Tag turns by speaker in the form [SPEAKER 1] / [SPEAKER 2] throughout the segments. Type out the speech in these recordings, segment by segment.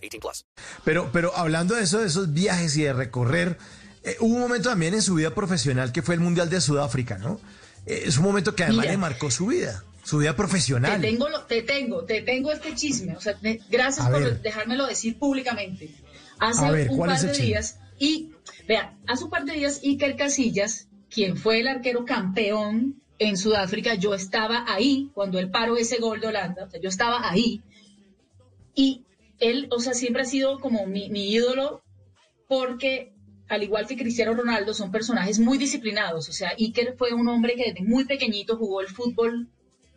[SPEAKER 1] 18 plus.
[SPEAKER 2] Pero, pero hablando de eso, de esos viajes y de recorrer, eh, hubo un momento también en su vida profesional que fue el Mundial de Sudáfrica, ¿no? Eh, es un momento que además
[SPEAKER 3] Mira.
[SPEAKER 2] le marcó su vida, su vida profesional.
[SPEAKER 3] Te tengo, lo- te tengo, te tengo este chisme. O sea, gracias
[SPEAKER 2] A
[SPEAKER 3] por
[SPEAKER 2] ver.
[SPEAKER 3] dejármelo decir públicamente. Hace
[SPEAKER 2] A ver,
[SPEAKER 3] un
[SPEAKER 2] ¿cuál
[SPEAKER 3] par
[SPEAKER 2] es el
[SPEAKER 3] de
[SPEAKER 2] chisme?
[SPEAKER 3] días, y vea, hace un par de días Iker Casillas, quien fue el arquero campeón en Sudáfrica, yo estaba ahí cuando él paró ese gol de Holanda, o sea, yo estaba ahí. Y él, o sea, siempre ha sido como mi, ídolo porque al igual que Cristiano Ronaldo, son personajes muy disciplinados. O sea, Iker fue un hombre que desde muy pequeñito jugó el fútbol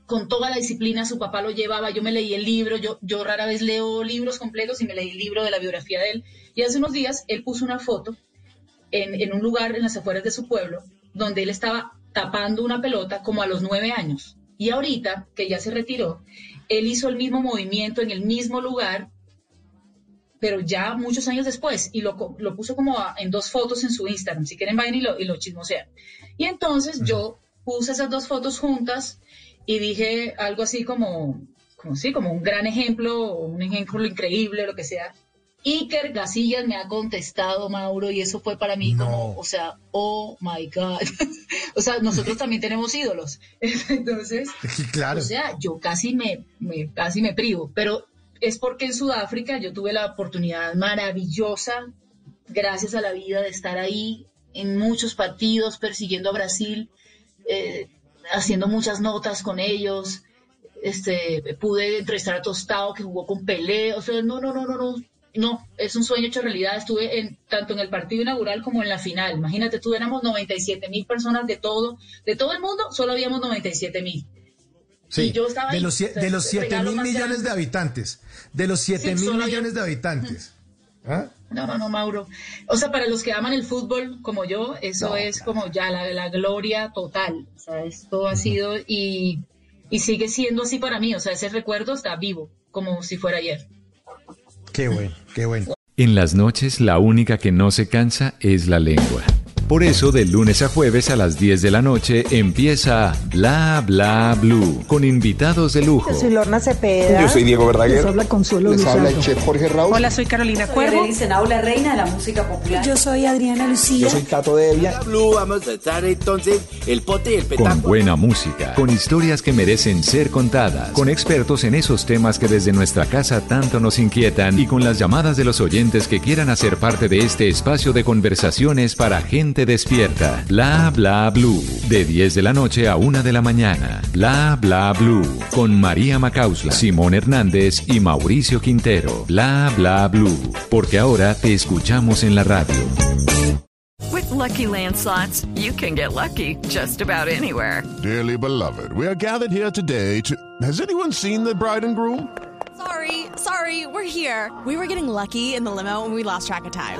[SPEAKER 3] con toda la disciplina, su papá lo llevaba, yo me leí el libro, yo, yo rara vez leo libros completos y me leí el libro de la biografía de él. Y hace unos días él puso una foto en, en un lugar en las afueras de su pueblo, donde él estaba tapando una pelota como a los nueve años. Y ahorita, que ya se retiró, él hizo el mismo movimiento en el mismo lugar, pero ya muchos años después, y lo, lo puso como a- en dos fotos en su Instagram, si quieren vayan y lo, y lo chismosean. Y entonces yo puse esas dos fotos juntas y dije algo así como, como sí, como un gran ejemplo, un ejemplo increíble, lo que sea. Iker Gasillas me ha contestado, Mauro, y eso fue para mí
[SPEAKER 2] No.
[SPEAKER 3] como, o sea, oh my God. o sea, nosotros también tenemos ídolos. Entonces,
[SPEAKER 2] Sí, claro.
[SPEAKER 3] o sea, yo casi me, me- casi me privo, pero es porque en Sudáfrica yo tuve la oportunidad maravillosa, gracias a la vida, de estar ahí en muchos partidos persiguiendo a Brasil, eh, haciendo muchas notas con ellos. Este, pude entrevistar a Tostado que jugó con Pelé, o sea, no, no, no, no, no, no, es un sueño hecho realidad. Estuve en, tanto en el partido inaugural como en la final. Imagínate, tú éramos 97 mil personas de todo, de todo el mundo, solo habíamos 97 mil.
[SPEAKER 2] Sí,
[SPEAKER 3] y yo estaba
[SPEAKER 2] de
[SPEAKER 3] ahí,
[SPEAKER 2] los, de los
[SPEAKER 3] el
[SPEAKER 2] 7
[SPEAKER 3] regalo
[SPEAKER 2] mil millones de habitantes. De los 7
[SPEAKER 3] Sí,
[SPEAKER 2] mil millones
[SPEAKER 3] yo.
[SPEAKER 2] de habitantes. ¿Ah?
[SPEAKER 3] No, no, no, Mauro. O sea, para los que aman el fútbol como yo, eso
[SPEAKER 2] No,
[SPEAKER 3] es como ya la, la gloria total. O sea, esto ha sido y, y sigue siendo así para mí. O sea, ese recuerdo está vivo, como si fuera ayer.
[SPEAKER 2] Qué bueno, qué bueno.
[SPEAKER 4] En las noches la única que no se cansa es la lengua. Por eso de lunes a jueves a las 10 de la noche empieza Bla Bla Blue con invitados de lujo.
[SPEAKER 5] Yo soy Lorna Cepeda.
[SPEAKER 6] Yo soy Diego Verdaguer.
[SPEAKER 5] Les habla Consuelo
[SPEAKER 6] Les habla el
[SPEAKER 5] Luzardo.
[SPEAKER 6] chef Jorge Raúl.
[SPEAKER 5] Hola, soy Carolina Cuervo.
[SPEAKER 7] Senau, la reina de la música popular.
[SPEAKER 5] Yo soy Adriana Lucía.
[SPEAKER 6] Yo soy Tato Devia.
[SPEAKER 8] Blue, vamos a estar entonces el pote y el
[SPEAKER 4] Con
[SPEAKER 8] petaco.
[SPEAKER 4] buena música, con historias que merecen ser contadas, con expertos en esos temas que desde nuestra casa tanto nos inquietan y con las llamadas de los oyentes que quieran hacer parte de este espacio de conversaciones para gente despierta. Bla Bla Blue, de 10 de la noche a 1 de la mañana. Bla Bla Blue, con María Macausla, Simón Hernández y Mauricio Quintero. Bla Bla Blue, porque ahora te escuchamos en la radio.
[SPEAKER 9] With Lucky Land slots, you can get lucky just about anywhere.
[SPEAKER 10] Dearly beloved, we are gathered here today to. Has anyone seen the bride and groom?
[SPEAKER 11] Sorry, sorry, we're here. We were getting lucky in the limo and we lost track of time.